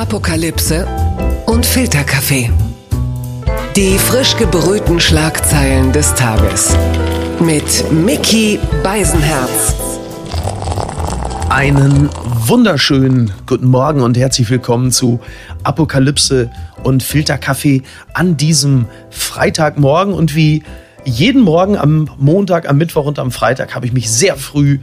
Apokalypse und Filterkaffee. Die frisch gebrühten Schlagzeilen des Tages. Mit Mickey Beisenherz. Einen wunderschönen guten Morgen und herzlich willkommen zu Apokalypse und Filterkaffee an diesem Freitagmorgen. Und wie jeden Morgen am Montag, am Mittwoch und am Freitag habe ich mich sehr früh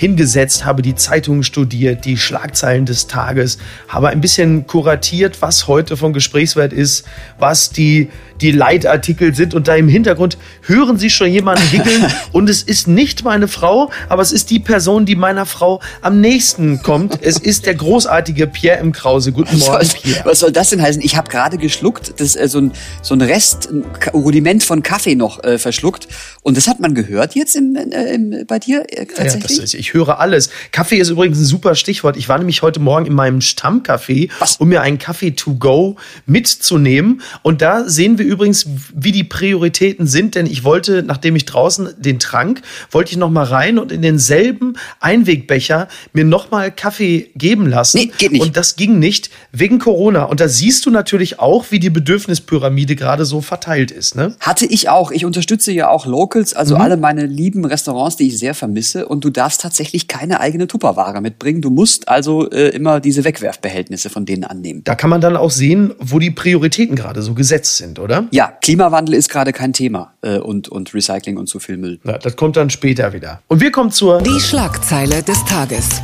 hingesetzt, habe die Zeitungen studiert, die Schlagzeilen des Tages, habe ein bisschen kuratiert, was heute von Gesprächswert ist, was die, die Leitartikel sind. Und da im Hintergrund hören Sie schon jemanden hickeln. und es ist nicht meine Frau, aber es ist die Person, die meiner Frau am nächsten kommt. Es ist der großartige Pierre M. Krause. Guten Morgen, was, Pierre. Was soll das denn heißen? Ich habe gerade geschluckt, das äh, so ein so ein Rest, ein Rudiment von Kaffee noch äh, verschluckt. Und das hat man gehört jetzt im, äh, im, bei dir tatsächlich? Ja, das ist, ich höre alles. Kaffee ist übrigens ein super Stichwort. Ich war nämlich heute Morgen in meinem Stammcafé, Was? um mir einen Kaffee to go mitzunehmen. Und da sehen wir übrigens, wie die Prioritäten sind, denn ich wollte, nachdem ich draußen den trank, wollte ich noch mal rein und in denselben Einwegbecher mir noch mal Kaffee geben lassen. Nee, geht nicht. Und das ging nicht wegen Corona. Und da siehst du natürlich auch, wie die Bedürfnispyramide gerade so verteilt ist. Ne? Hatte ich auch. Ich unterstütze ja auch Locals, also alle meine lieben Restaurants, die ich sehr vermisse. Und du darfst tatsächlich keine eigene Tupperware mitbringen. Du musst also äh, immer diese Wegwerfbehältnisse von denen annehmen. Da kann man dann auch sehen, wo die Prioritäten gerade so gesetzt sind, oder? Ja, Klimawandel ist gerade kein Thema äh, und, und Recycling und zu viel Müll. Ja, das kommt dann später wieder. Und wir kommen zur Die Schlagzeile des Tages.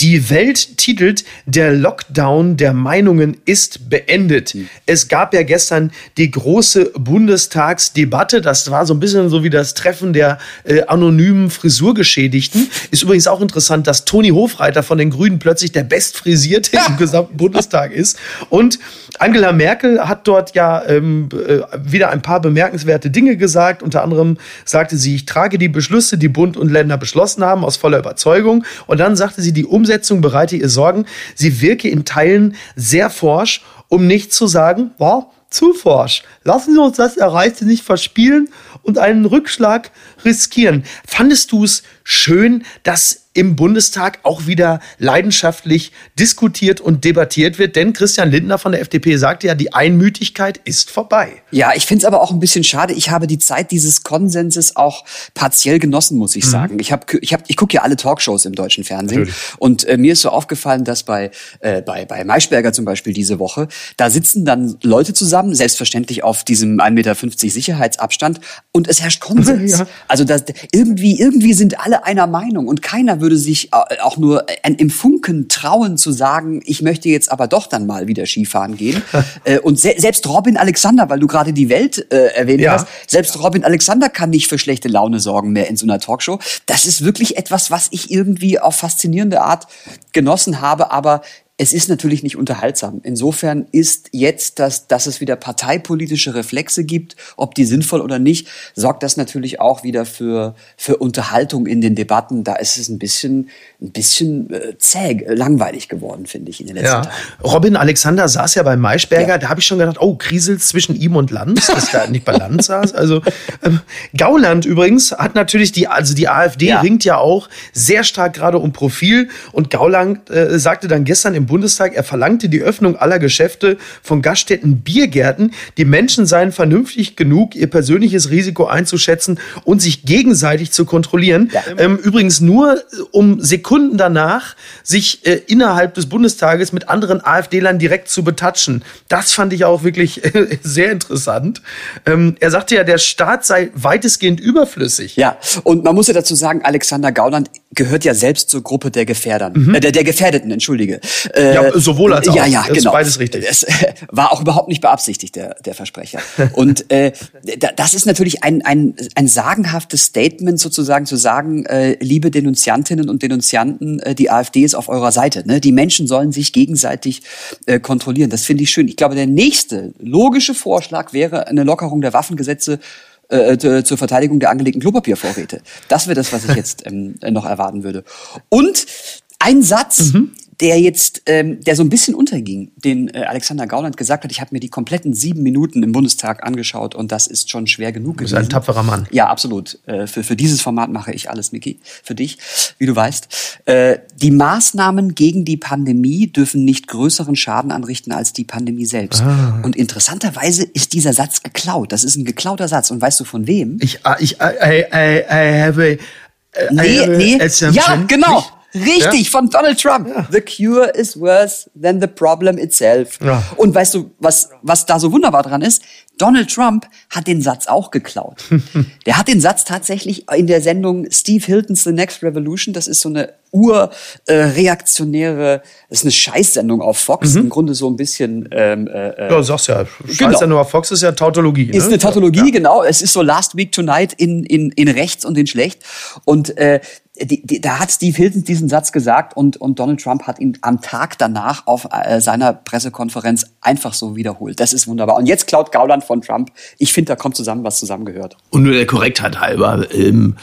Die Welt titelt, der Lockdown der Meinungen ist beendet. Es gab ja gestern die große Bundestagsdebatte. Das war so ein bisschen so wie das Treffen der äh, anonymen Frisurgeschädigten. Ist übrigens auch interessant, dass Toni Hofreiter von den Grünen plötzlich der bestfrisierte im gesamten Bundestag ist. Und Angela Merkel hat dort ja ähm, äh, wieder ein paar bemerkenswerte Dinge gesagt. Unter anderem sagte sie, ich trage die Beschlüsse, die Bund und Länder beschlossen haben, aus voller Überzeugung. Und dann sagte sie, die Umsetzung bereite ihr Sorgen. Sie wirke in Teilen sehr forsch, um nicht zu sagen, war zu forsch. Lassen Sie uns das Erreichte nicht verspielen und einen Rückschlag riskieren. Fandest du es schön, dass im Bundestag auch wieder leidenschaftlich diskutiert und debattiert wird? Denn Christian Lindner von der FDP sagte ja, die Einmütigkeit ist vorbei. Ja, ich finde es aber auch ein bisschen schade. Ich habe die Zeit dieses Konsenses auch partiell genossen, muss ich sagen. Ich ich hab, ich gucke ja alle Talkshows im deutschen Fernsehen Natürlich. und äh, mir ist so aufgefallen, dass bei äh, bei bei Maischberger zum Beispiel diese Woche da sitzen dann Leute zusammen, selbstverständlich auf diesem 1,50 Meter Sicherheitsabstand und es herrscht Konsens. Ja. Also das, irgendwie irgendwie sind alle einer Meinung und keiner würde sich äh, auch nur äh, im Funken trauen zu sagen, ich möchte jetzt aber doch dann mal wieder Skifahren gehen. äh, und se selbst Robin Alexander, weil du gerade die Welt äh, erwähnt Ja. hast, selbst Robin Alexander kann nicht für schlechte Laune sorgen mehr in so einer Talkshow. Das ist wirklich etwas, was ich irgendwie auf faszinierende Art genossen habe, aber es ist natürlich nicht unterhaltsam. Insofern ist jetzt, dass, dass es wieder parteipolitische Reflexe gibt, ob die sinnvoll oder nicht, sorgt das natürlich auch wieder für, für Unterhaltung in den Debatten. Da ist es ein bisschen, ein bisschen äh, zäh, äh, langweilig geworden, finde ich, in den letzten Ja. Tagen. Robin Alexander saß ja bei Maischberger, Ja. da habe ich schon gedacht, oh, kriselt zwischen ihm und Lanz, dass da nicht bei Lanz saß. Also ähm, Gauland übrigens hat natürlich die, also die AfD Ja. ringt ja auch sehr stark gerade um Profil und Gauland äh, sagte dann gestern im Bundestag, er verlangte die Öffnung aller Geschäfte von Gaststätten, Biergärten. Die Menschen seien vernünftig genug, ihr persönliches Risiko einzuschätzen und sich gegenseitig zu kontrollieren. Ja. Ähm, übrigens nur äh, um Sekunden danach sich äh, innerhalb des Bundestages mit anderen AfD-Lern direkt zu betatschen. Das fand ich auch wirklich äh, sehr interessant. Ähm, er sagte ja, der Staat sei weitestgehend überflüssig. Ja, und man muss ja dazu sagen, Alexander Gauland gehört ja selbst zur Gruppe der Gefährdern, äh, der, der Gefährdeten, entschuldige. Äh, Ja, sowohl als auch. Ja, ja, Das ist genau. beides richtig. Es äh, war auch überhaupt nicht beabsichtigt, der, der Versprecher. Und äh, da- das ist natürlich ein, ein, ein sagenhaftes Statement sozusagen zu sagen, äh, liebe Denunziantinnen und Denunzianten, äh, die AfD ist auf eurer Seite. Ne? Die Menschen sollen sich gegenseitig äh, kontrollieren. Das finde ich schön. Ich glaube, der nächste logische Vorschlag wäre eine Lockerung der Waffengesetze äh, t- zur Verteidigung der angelegten Klopapiervorräte. Das wäre das, was ich jetzt ähm, noch erwarten würde. Und ein Satz, der jetzt, ähm, der so ein bisschen unterging, den äh, Alexander Gauland gesagt hat, ich habe mir die kompletten sieben Minuten im Bundestag angeschaut und das ist schon schwer genug gewesen. Du bist ein tapferer Mann. Ja, absolut. Äh, für, für dieses Format mache ich alles, Miki, für dich, wie du weißt. Äh, die Maßnahmen gegen die Pandemie dürfen nicht größeren Schaden anrichten als die Pandemie selbst. Ah. Und interessanterweise ist dieser Satz geklaut. Das ist ein geklauter Satz. Und weißt du von wem? Ich, ah, ich, I, I, I have a, nee, nee. Ja, genau. Nicht? Richtig, ja? von Donald Trump. Ja. The cure is worse than the problem itself. Ja. Und weißt du, was, was da so wunderbar dran ist? Donald Trump hat den Satz auch geklaut. der hat den Satz tatsächlich in der Sendung Steve Hilton's The Next Revolution, das ist so eine urreaktionäre, äh, das ist eine Scheißsendung auf Fox, mhm. im Grunde so ein bisschen. Ähm, äh, äh ja, sagst ja. Scheißsendung genau. auf Fox ist ja Tautologie. Ne? Ist eine Tautologie, ja. genau. Es ist so Last Week Tonight in, in, in rechts und in schlecht. Und äh, die, die, da hat Steve Hilton diesen Satz gesagt und, und Donald Trump hat ihn am Tag danach auf äh, seiner Pressekonferenz einfach so wiederholt. Das ist wunderbar. Und jetzt klaut Gauland von Trump. Ich finde, da kommt zusammen, was zusammengehört. Und nur der Korrektheit halber. Ähm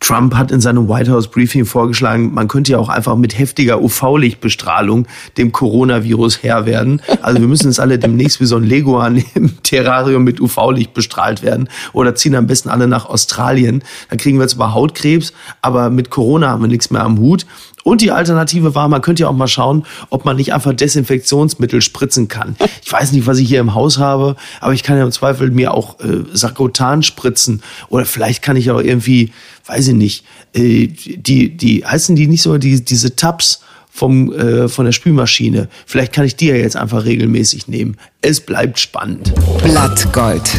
Trump hat in seinem White House Briefing vorgeschlagen, man könnte ja auch einfach mit heftiger UV-Lichtbestrahlung dem Coronavirus Herr werden. Also wir müssen jetzt alle demnächst wie so ein Leguan im Terrarium mit UV-Licht bestrahlt werden oder ziehen am besten alle nach Australien. Dann kriegen wir zwar Hautkrebs, aber mit Corona haben wir nichts mehr am Hut. Und die Alternative war, man könnte ja auch mal schauen, ob man nicht einfach Desinfektionsmittel spritzen kann. Ich weiß nicht, was ich hier im Haus habe, aber ich kann ja im Zweifel mir auch äh, Sarkotan spritzen. Oder vielleicht kann ich auch irgendwie, weiß ich nicht, äh, die, die, heißen die nicht so, die, diese Tabs vom, äh, von der Spülmaschine. Vielleicht kann ich die ja jetzt einfach regelmäßig nehmen. Es bleibt spannend. Blattgold.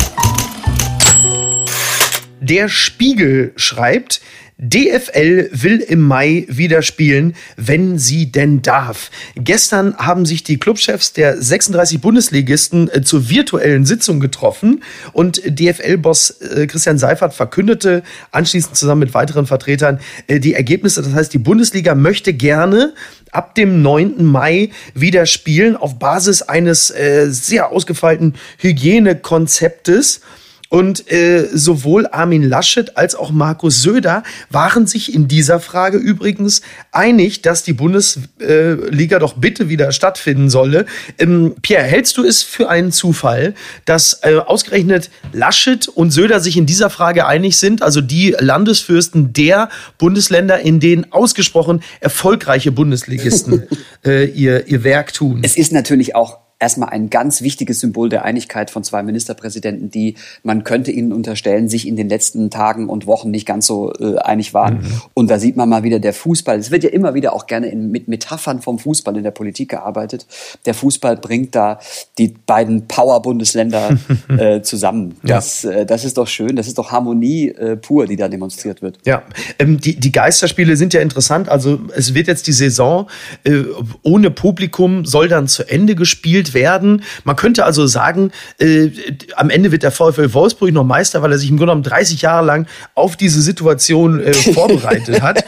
Der Spiegel schreibt, DFL will im Mai wieder spielen, wenn sie denn darf. Gestern haben sich die Clubchefs der 36 Bundesligisten äh, zur virtuellen Sitzung getroffen und DFL-Boss äh, Christian Seifert verkündete anschließend zusammen mit weiteren Vertretern äh, die Ergebnisse. Das heißt, die Bundesliga möchte gerne ab dem 9. Mai wieder spielen auf Basis eines sehr ausgefeilten Hygienekonzeptes. Und äh, sowohl Armin Laschet als auch Markus Söder waren sich in dieser Frage übrigens einig, dass die Bundesliga doch bitte wieder stattfinden solle. Ähm, Pierre, hältst du es für einen Zufall, dass äh, ausgerechnet Laschet und Söder sich in dieser Frage einig sind, also die Landesfürsten der Bundesländer, in denen ausgesprochen erfolgreiche Bundesligisten äh, ihr, ihr Werk tun? Es ist natürlich auch erstmal ein ganz wichtiges Symbol der Einigkeit von zwei Ministerpräsidenten, die man könnte ihnen unterstellen, sich in den letzten Tagen und Wochen nicht ganz so äh, einig waren. Mhm. Und da sieht man mal wieder der Fußball. Es wird ja immer wieder auch gerne in, mit Metaphern vom Fußball in der Politik gearbeitet. Der Fußball bringt da die beiden Power-Bundesländer äh, zusammen. Das, ja. äh, das ist doch schön. Das ist doch Harmonie äh, pur, die da demonstriert wird. Ja, ähm, die, die Geisterspiele sind ja interessant. Also es wird jetzt die Saison äh, ohne Publikum soll dann zu Ende gespielt gespielt werden. Man könnte also sagen, äh, am Ende wird der VfL Wolfsburg noch Meister, weil er sich im Grunde genommen 30 Jahre lang auf diese Situation äh, vorbereitet hat.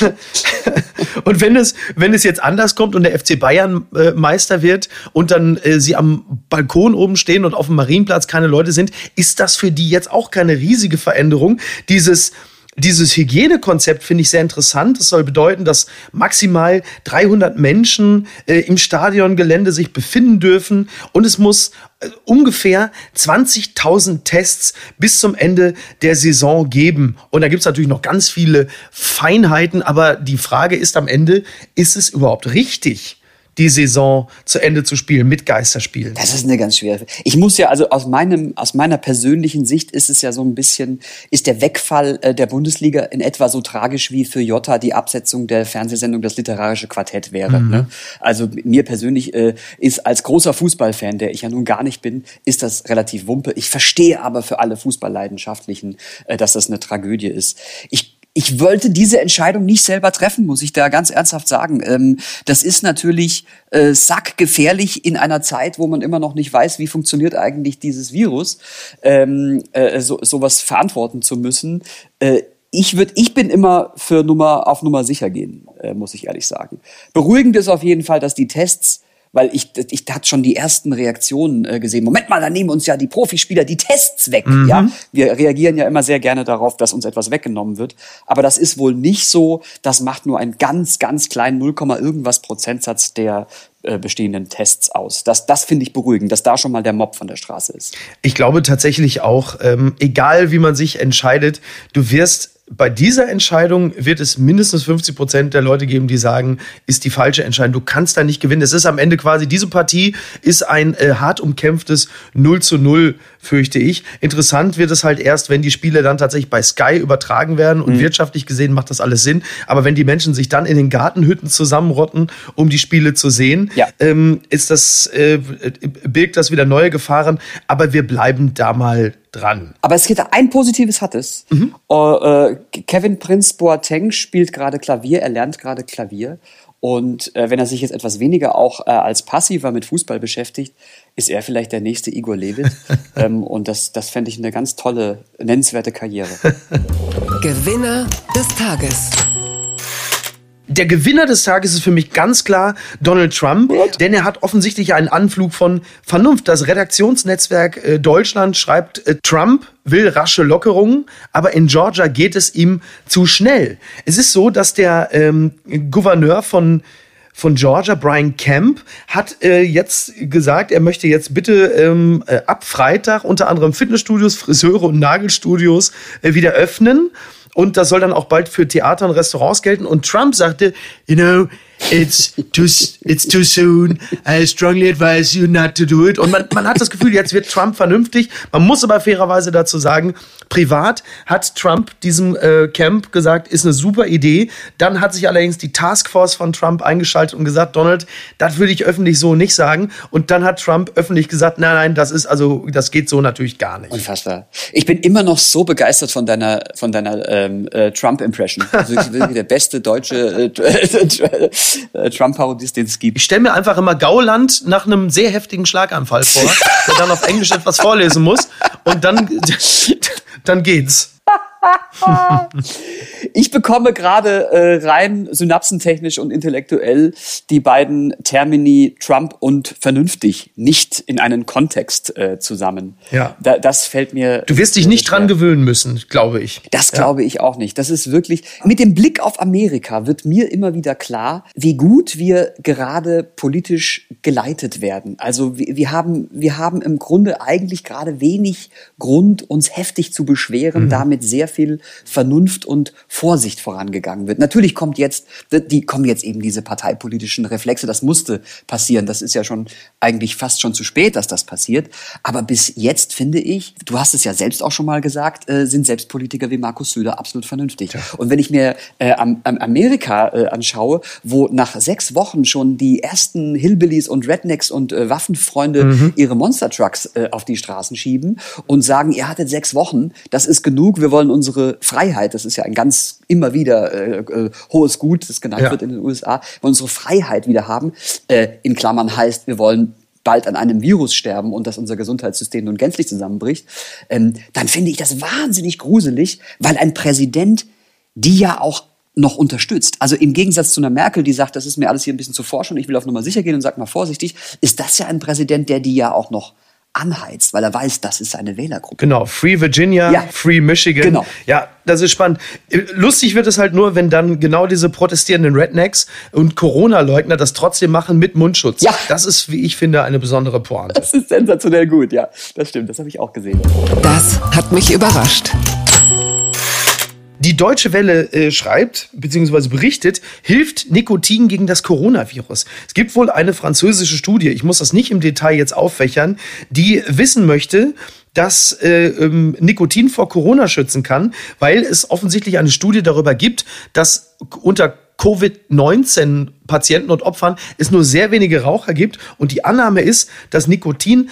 und wenn es, wenn es jetzt anders kommt und der FC Bayern äh, Meister wird und dann äh, sie am Balkon oben stehen und auf dem Marienplatz keine Leute sind, ist das für die jetzt auch keine riesige Veränderung. Dieses dieses Hygienekonzept finde ich sehr interessant. Das soll bedeuten, dass maximal 300 Menschen äh, im Stadiongelände sich befinden dürfen und es muss äh, ungefähr 20.000 Tests bis zum Ende der Saison geben. Und da gibt es natürlich noch ganz viele Feinheiten, aber die Frage ist am Ende, ist es überhaupt richtig? Die Saison zu Ende zu spielen mit Geisterspielen? Das ist eine ganz schwere. Ich muss ja, also aus meinem, aus meiner persönlichen Sicht ist es ja so ein bisschen, ist der Wegfall äh, der Bundesliga in etwa so tragisch wie für Jota die Absetzung der Fernsehsendung Das literarische Quartett wäre. Mhm. Ne? Also mir persönlich äh, ist als großer Fußballfan, der ich ja nun gar nicht bin, ist das relativ wumpe. Ich verstehe aber für alle Fußballleidenschaftlichen, äh, dass das eine Tragödie ist. Ich ich wollte diese Entscheidung nicht selber treffen, muss ich da ganz ernsthaft sagen. Ähm, das ist natürlich äh, sackgefährlich in einer Zeit, wo man immer noch nicht weiß, wie funktioniert eigentlich dieses Virus, ähm, äh, so, sowas verantworten zu müssen. Äh, ich würde, ich bin immer für Nummer auf Nummer sicher gehen, äh, muss ich ehrlich sagen. Beruhigend ist auf jeden Fall, dass die Tests weil ich, ich hatte schon die ersten Reaktionen äh, gesehen. Moment mal, da nehmen uns ja die Profispieler die Tests weg. Mhm. Ja, wir reagieren ja immer sehr gerne darauf, dass uns etwas weggenommen wird. Aber das ist wohl nicht so. Das macht nur einen ganz, ganz kleinen 0, irgendwas Prozentsatz der äh, bestehenden Tests aus. Das, das finde ich beruhigend, dass da schon mal der Mob von der Straße ist. Ich glaube tatsächlich auch, ähm, egal wie man sich entscheidet, du wirst bei dieser Entscheidung wird es mindestens 50 Prozent der Leute geben, die sagen, ist die falsche Entscheidung. Du kannst da nicht gewinnen. Es ist am Ende quasi, diese Partie ist ein äh, hart umkämpftes 0 zu 0, fürchte ich. Interessant wird es halt erst, wenn die Spiele dann tatsächlich bei Sky übertragen werden und mhm. wirtschaftlich gesehen macht das alles Sinn. Aber wenn die Menschen sich dann in den Gartenhütten zusammenrotten, um die Spiele zu sehen, ja. ähm, ist das, äh, birgt das wieder neue Gefahren. Aber wir bleiben da mal dran. Aber es geht ein positives hat es. Mhm. Uh, Kevin Prince Boateng spielt gerade Klavier, er lernt gerade Klavier. Und äh, wenn er sich jetzt etwas weniger auch äh, als Passiver mit Fußball beschäftigt, ist er vielleicht der nächste Igor Levit. ähm, und das, das fände ich eine ganz tolle, nennenswerte Karriere. Gewinner des Tages der Gewinner des Tages ist für mich ganz klar Donald Trump, What? denn er hat offensichtlich einen Anflug von Vernunft. Das Redaktionsnetzwerk äh, Deutschland schreibt, äh, Trump will rasche Lockerungen, aber in Georgia geht es ihm zu schnell. Es ist so, dass der ähm, Gouverneur von von Georgia, Brian Kemp, hat äh, jetzt gesagt, er möchte jetzt bitte ähm, äh, ab Freitag unter anderem Fitnessstudios, Friseure und Nagelstudios äh, wieder öffnen. Und das soll dann auch bald für Theater und Restaurants gelten. Und Trump sagte, you know, it's too, it's too soon. I strongly advise you not to do it. Und man, man hat das Gefühl, jetzt wird Trump vernünftig. Man muss aber fairerweise dazu sagen, privat hat Trump diesem äh, Camp gesagt, ist eine super Idee. Dann hat sich allerdings die Taskforce von Trump eingeschaltet und gesagt, Donald, das würde ich öffentlich so nicht sagen. Und dann hat Trump öffentlich gesagt, nein, nein, das ist also, das geht so natürlich gar nicht. Unfassbar. Ich bin immer noch so begeistert von deiner, von deiner ähm, äh, Trump-Impression. Also der beste deutsche äh, äh, Trump-Parodist, den es gibt. Ich stelle mir einfach immer Gauland nach einem sehr heftigen Schlaganfall vor, der dann auf Englisch etwas vorlesen muss und dann, dann geht's ich bekomme gerade äh, rein synapsentechnisch und intellektuell die beiden Termini Trump und vernünftig nicht in einen Kontext äh, zusammen. Ja. Da, das fällt mir. Du wirst dich nicht schwer. dran gewöhnen müssen, glaube ich. Das ja. glaube ich auch nicht. Das ist wirklich, mit dem Blick auf Amerika wird mir immer wieder klar, wie gut wir gerade politisch geleitet werden. Also wir, wir haben, wir haben im Grunde eigentlich gerade wenig Grund, uns heftig zu beschweren, mhm. damit sehr sehr viel Vernunft und Vorsicht vorangegangen wird. Natürlich kommt jetzt, die kommen jetzt eben diese parteipolitischen Reflexe. Das musste passieren. Das ist ja schon eigentlich fast schon zu spät, dass das passiert. Aber bis jetzt finde ich, du hast es ja selbst auch schon mal gesagt, äh, sind selbst Politiker wie Markus Söder absolut vernünftig. Ja. Und wenn ich mir äh, am, am Amerika äh, anschaue, wo nach sechs Wochen schon die ersten Hillbillies und Rednecks und äh, Waffenfreunde mhm. ihre Monster Trucks äh, auf die Straßen schieben und sagen, ihr hattet sechs Wochen, das ist genug, wir wollen unsere Freiheit, das ist ja ein ganz immer wieder äh, äh, hohes Gut, das genannt ja. wird in den USA, wollen unsere Freiheit wieder haben. Äh, in Klammern heißt, wir wollen bald an einem Virus sterben und dass unser Gesundheitssystem nun gänzlich zusammenbricht, ähm, dann finde ich das wahnsinnig gruselig, weil ein Präsident die ja auch noch unterstützt. Also im Gegensatz zu einer Merkel, die sagt, das ist mir alles hier ein bisschen zu forschen und ich will auf Nummer sicher gehen und sag mal vorsichtig, ist das ja ein Präsident, der die ja auch noch anheizt, weil er weiß, das ist seine Wählergruppe. Genau, Free Virginia, ja. Free Michigan. Genau. Ja, das ist spannend. Lustig wird es halt nur, wenn dann genau diese protestierenden Rednecks und Corona-Leugner das trotzdem machen mit Mundschutz. Ja. Das ist, wie ich finde, eine besondere Pointe. Das ist sensationell gut, ja. Das stimmt, das habe ich auch gesehen. Das hat mich überrascht. Die Deutsche Welle äh, schreibt bzw. berichtet, hilft Nikotin gegen das Coronavirus. Es gibt wohl eine französische Studie, ich muss das nicht im Detail jetzt auffächern, die wissen möchte, dass äh, ähm, Nikotin vor Corona schützen kann, weil es offensichtlich eine Studie darüber gibt, dass unter Covid-19 Patienten und Opfern es nur sehr wenige Raucher gibt. Und die Annahme ist, dass Nikotin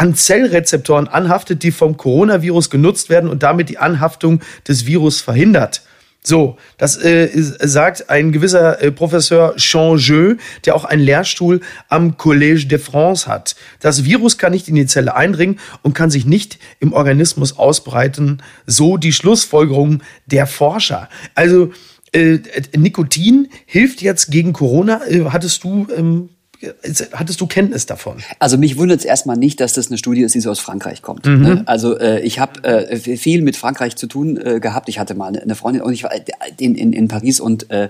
an Zellrezeptoren anhaftet, die vom Coronavirus genutzt werden und damit die Anhaftung des Virus verhindert. So, das äh, sagt ein gewisser äh, Professor Changeux, der auch einen Lehrstuhl am Collège de France hat. Das Virus kann nicht in die Zelle eindringen und kann sich nicht im Organismus ausbreiten. So die Schlussfolgerung der Forscher. Also äh, Nikotin hilft jetzt gegen Corona. Äh, hattest du ähm, hattest du Kenntnis davon? Also mich wundert es erstmal nicht, dass das eine Studie ist, die so aus Frankreich kommt. Mhm. Ne? Also äh, ich habe äh, viel mit Frankreich zu tun äh, gehabt. Ich hatte mal eine Freundin und ich war in, in, in Paris und äh,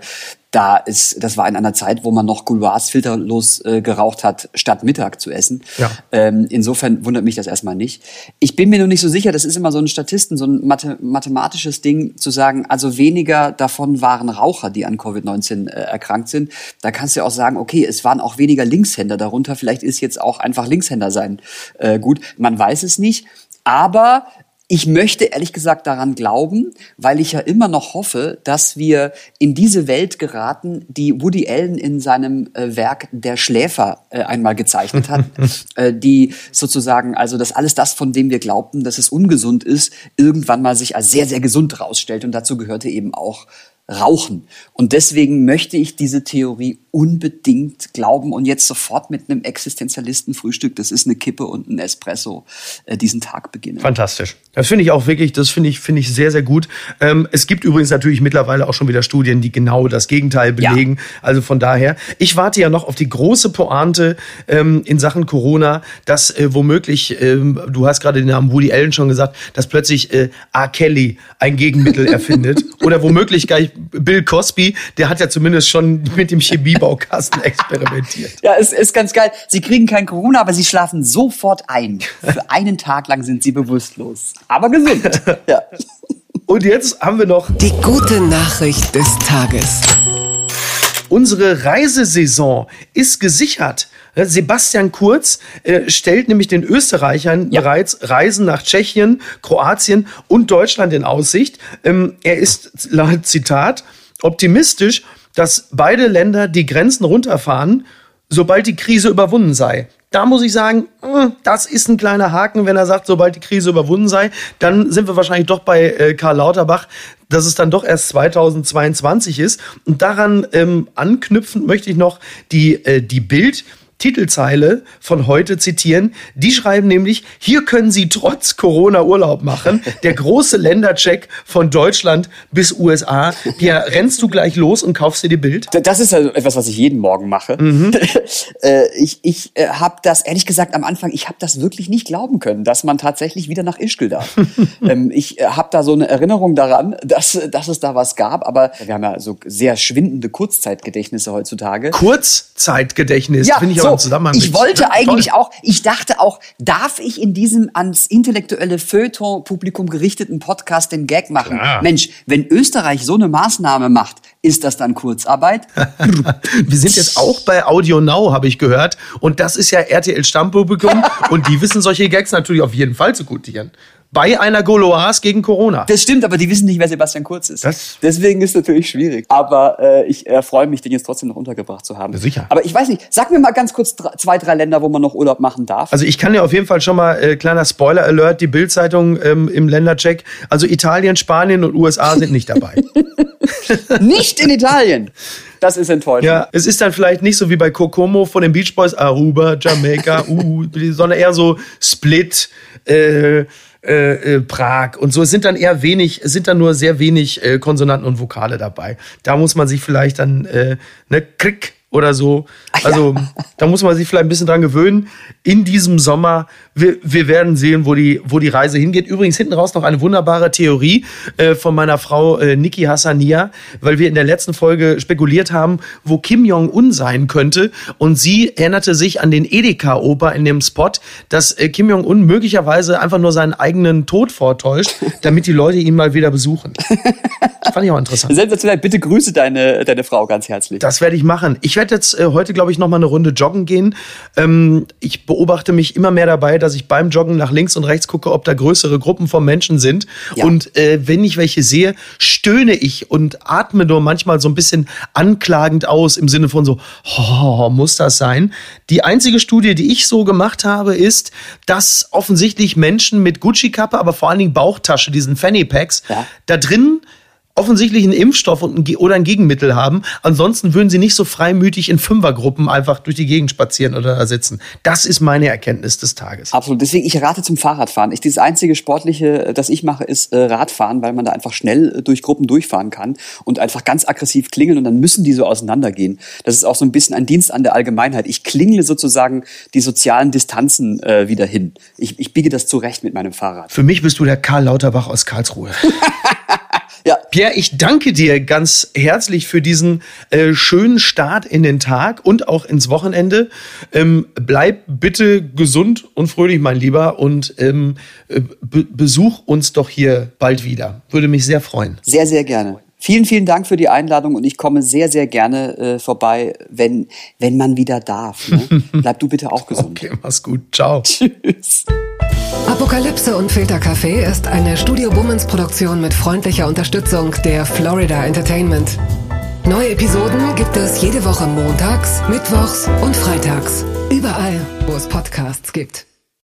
da ist, das war in einer Zeit, wo man noch Couloirs filterlos äh, geraucht hat, statt Mittag zu essen. Ja. Ähm, insofern wundert mich das erstmal nicht. Ich bin mir nur nicht so sicher, das ist immer so ein Statisten, so ein Mathe mathematisches Ding, zu sagen, also weniger davon waren Raucher, die an Covid-19 äh, erkrankt sind. Da kannst du ja auch sagen, okay, es waren auch weniger Linkshänder darunter, vielleicht ist jetzt auch einfach Linkshänder sein äh, gut. Man weiß es nicht. Aber ich möchte ehrlich gesagt daran glauben, weil ich ja immer noch hoffe, dass wir in diese Welt geraten, die Woody Allen in seinem äh, Werk Der Schläfer äh, einmal gezeichnet hat, äh, die sozusagen, also dass alles das, von dem wir glaubten, dass es ungesund ist, irgendwann mal sich als sehr, sehr gesund rausstellt. Und dazu gehörte eben auch Rauchen. Und deswegen möchte ich diese Theorie unbedingt glauben und jetzt sofort mit einem Existenzialisten-Frühstück, das ist eine Kippe und ein Espresso, äh, diesen Tag beginnen. Fantastisch. Das finde ich auch wirklich, das finde ich, finde ich sehr, sehr gut. Ähm, es gibt übrigens natürlich mittlerweile auch schon wieder Studien, die genau das Gegenteil belegen. Ja. Also von daher, ich warte ja noch auf die große Pointe ähm, in Sachen Corona, dass äh, womöglich, ähm, du hast gerade den Namen Woody Allen schon gesagt, dass plötzlich äh, R. Kelly ein Gegenmittel erfindet. Oder womöglich gleich Bill Cosby, der hat ja zumindest schon mit dem Chemiebaukasten experimentiert. Ja, es ist ganz geil. Sie kriegen kein Corona, aber sie schlafen sofort ein. Für einen Tag lang sind sie bewusstlos. Aber gesund. Ja. Und jetzt haben wir noch die gute Nachricht des Tages. Unsere Reisesaison ist gesichert. Sebastian Kurz äh, stellt nämlich den Österreichern ja. bereits Reisen nach Tschechien, Kroatien und Deutschland in Aussicht. Ähm, er ist Zitat optimistisch, dass beide Länder die Grenzen runterfahren, sobald die Krise überwunden sei. Da muss ich sagen, hm, das ist ein kleiner Haken, wenn er sagt, sobald die Krise überwunden sei, dann sind wir wahrscheinlich doch bei äh, Karl Lauterbach, dass es dann doch erst 2022 ist. Und daran ähm, anknüpfend möchte ich noch die, äh, die Bild Titelzeile von heute zitieren. Die schreiben nämlich, hier können Sie trotz Corona Urlaub machen. Der große Ländercheck von Deutschland bis USA. Ja, rennst du gleich los und kaufst dir die Bild? Das ist also etwas, was ich jeden Morgen mache. Mhm. Äh, ich ich äh, habe das, ehrlich gesagt, am Anfang, ich habe das wirklich nicht glauben können, dass man tatsächlich wieder nach Ischgl darf. ähm, ich äh, habe da so eine Erinnerung daran, dass, dass es da was gab, aber wir haben ja so sehr schwindende Kurzzeitgedächtnisse heutzutage. Kurzzeitgedächtnis, ja, finde ich so, Zusammenhang Ich wollte eigentlich toll. auch, ich dachte auch, darf ich in diesem ans intellektuelle Feuilleton-Publikum gerichteten Podcast den Gag machen? Klar. Mensch, wenn Österreich so eine Maßnahme macht, ist das dann Kurzarbeit? Wir sind jetzt auch bei Audio Now, habe ich gehört. Und das ist ja RTL Stammpublikum. und die wissen solche Gags natürlich auf jeden Fall zu gutieren bei einer Goloas gegen Corona. Das stimmt, aber die wissen nicht, wer Sebastian Kurz ist. Das Deswegen ist es natürlich schwierig. Aber äh, ich äh, freue mich, den jetzt trotzdem noch untergebracht zu haben. Sicher. Aber ich weiß nicht, sag mir mal ganz kurz zwei, drei Länder, wo man noch Urlaub machen darf. Also ich kann ja auf jeden Fall schon mal, äh, kleiner Spoiler-Alert, die Bildzeitung ähm, im Ländercheck. Also Italien, Spanien und USA sind nicht dabei. nicht in Italien. Das ist enttäuschend. Ja, es ist dann vielleicht nicht so wie bei Kokomo von den Beach Boys, Aruba, Jamaika, uh, sondern eher so Split, äh, äh, äh, Prag und so. Es sind dann eher wenig, sind dann nur sehr wenig äh, Konsonanten und Vokale dabei. Da muss man sich vielleicht dann äh, ne Krick oder so. Also ja. da muss man sich vielleicht ein bisschen dran gewöhnen. In diesem Sommer, wir, wir werden sehen, wo die, wo die Reise hingeht. Übrigens hinten raus noch eine wunderbare Theorie äh, von meiner Frau äh, Niki Hassania, weil wir in der letzten Folge spekuliert haben, wo Kim Jong-un sein könnte. Und sie erinnerte sich an den Edeka-Oper in dem Spot, dass äh, Kim Jong-un möglicherweise einfach nur seinen eigenen Tod vortäuscht, damit die Leute ihn mal wieder besuchen. Das fand ich auch interessant. Sensationell. Bitte grüße deine, deine Frau ganz herzlich. Das werde ich machen. Ich werde jetzt äh, heute, glaube ich, noch mal eine Runde joggen gehen. Ähm, ich beobachte mich immer mehr dabei, dass ich beim Joggen nach links und rechts gucke, ob da größere Gruppen von Menschen sind. Ja. Und äh, wenn ich welche sehe, stöhne ich und atme nur manchmal so ein bisschen anklagend aus im Sinne von so, oh, muss das sein? Die einzige Studie, die ich so gemacht habe, ist, dass offensichtlich Menschen mit Gucci-Kappe, aber vor allen Dingen Bauchtasche, diesen Fanny Packs, ja. da drin offensichtlich einen Impfstoff und ein, oder ein Gegenmittel haben. Ansonsten würden sie nicht so freimütig in Fünfergruppen einfach durch die Gegend spazieren oder da sitzen. Das ist meine Erkenntnis des Tages. Absolut. Deswegen, ich rate zum Fahrradfahren. Ich, das einzige Sportliche, das ich mache, ist äh, Radfahren, weil man da einfach schnell äh, durch Gruppen durchfahren kann und einfach ganz aggressiv klingeln und dann müssen die so auseinandergehen. Das ist auch so ein bisschen ein Dienst an der Allgemeinheit. Ich klingle sozusagen die sozialen Distanzen äh, wieder hin. Ich, ich biege das zurecht mit meinem Fahrrad. Für mich bist du der Karl Lauterbach aus Karlsruhe. Ja. Pierre, ich danke dir ganz herzlich für diesen äh, schönen Start in den Tag und auch ins Wochenende. Ähm, bleib bitte gesund und fröhlich, mein Lieber, und ähm, äh, be besuch uns doch hier bald wieder. Würde mich sehr freuen. Sehr, sehr gerne. Vielen, vielen Dank für die Einladung und ich komme sehr, sehr gerne äh, vorbei, wenn, wenn man wieder darf. Ne? Bleib du bitte auch gesund. Okay, mach's gut. Ciao. Tschüss. Apokalypse und Filtercafé ist eine Studio Bummens Produktion mit freundlicher Unterstützung der Florida Entertainment. Neue Episoden gibt es jede Woche montags, mittwochs und freitags. Überall, wo es Podcasts gibt.